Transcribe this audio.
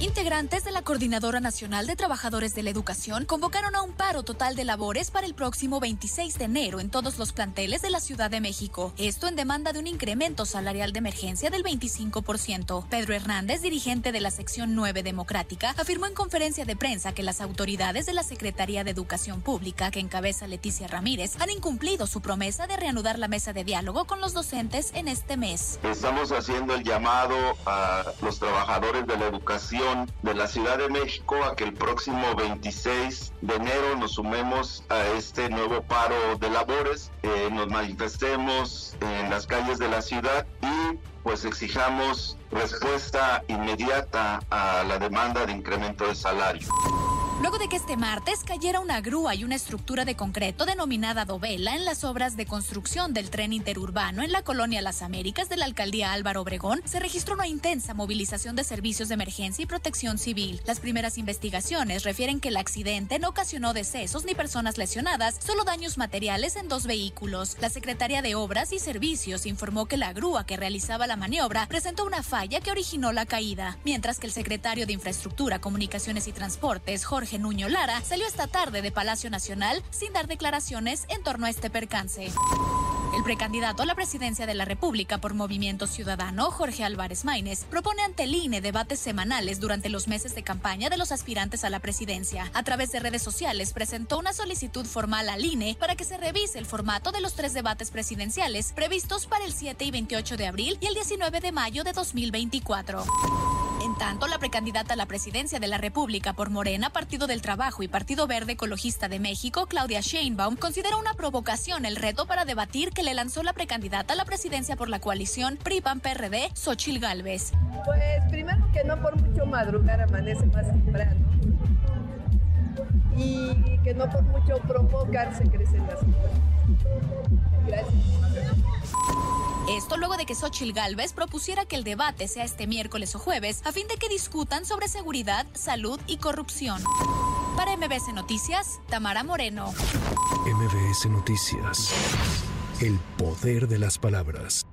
Integrantes de la Coordinadora Nacional de Trabajadores de la Educación convocaron a un paro total de labores para el próximo 26 de enero en todos los planteles de la Ciudad de México. Esto en demanda de un incremento salarial de emergencia del 25%. Pedro Hernández, dirigente de la sección 9 democrática, afirmó en conferencia de prensa que las autoridades de la Secretaría de Educación Pública, que encabeza Leticia Ramírez, han incumplido su promesa de reanudar la mesa de diálogo con los docentes en este mes. Estamos haciendo el llamado a los trabajadores de la educación de la Ciudad de México a que el próximo 26 de enero nos sumemos a este nuevo paro de labores, eh, nos manifestemos en las calles de la ciudad y pues exijamos respuesta inmediata a la demanda de incremento de salario. Luego de que este martes cayera una grúa y una estructura de concreto denominada Dovela en las obras de construcción del tren interurbano en la colonia Las Américas de la alcaldía Álvaro Obregón, se registró una intensa movilización de servicios de emergencia y protección civil. Las primeras investigaciones refieren que el accidente no ocasionó decesos ni personas lesionadas, solo daños materiales en dos vehículos. La Secretaría de Obras y Servicios informó que la grúa que realizaba la maniobra presentó una falla que originó la caída, mientras que el secretario de Infraestructura, Comunicaciones y Transportes, Jorge Nuño Lara, salió esta tarde de Palacio Nacional sin dar declaraciones en torno a este percance. El precandidato a la presidencia de la República por Movimiento Ciudadano, Jorge Álvarez Maínez, propone ante el INE debates semanales durante los meses de campaña de los aspirantes a la presidencia. A través de redes sociales presentó una solicitud formal al INE para que se revise el formato de los tres debates presidenciales previstos para el 7 y 28 de abril y el 19 de mayo de 2024. Tanto, la precandidata a la presidencia de la República por Morena, Partido del Trabajo y Partido Verde Ecologista de México, Claudia Sheinbaum, considera una provocación el reto para debatir que le lanzó la precandidata a la presidencia por la coalición PRI-PAN-PRD, Xochil Gálvez. Pues primero que no por mucho madrugar amanece más temprano y que no por mucho provocar se crecen las cosas. Gracias. Luego de que Xochil Gálvez propusiera que el debate sea este miércoles o jueves a fin de que discutan sobre seguridad, salud y corrupción. Para MBS Noticias, Tamara Moreno. MBS Noticias. El poder de las palabras.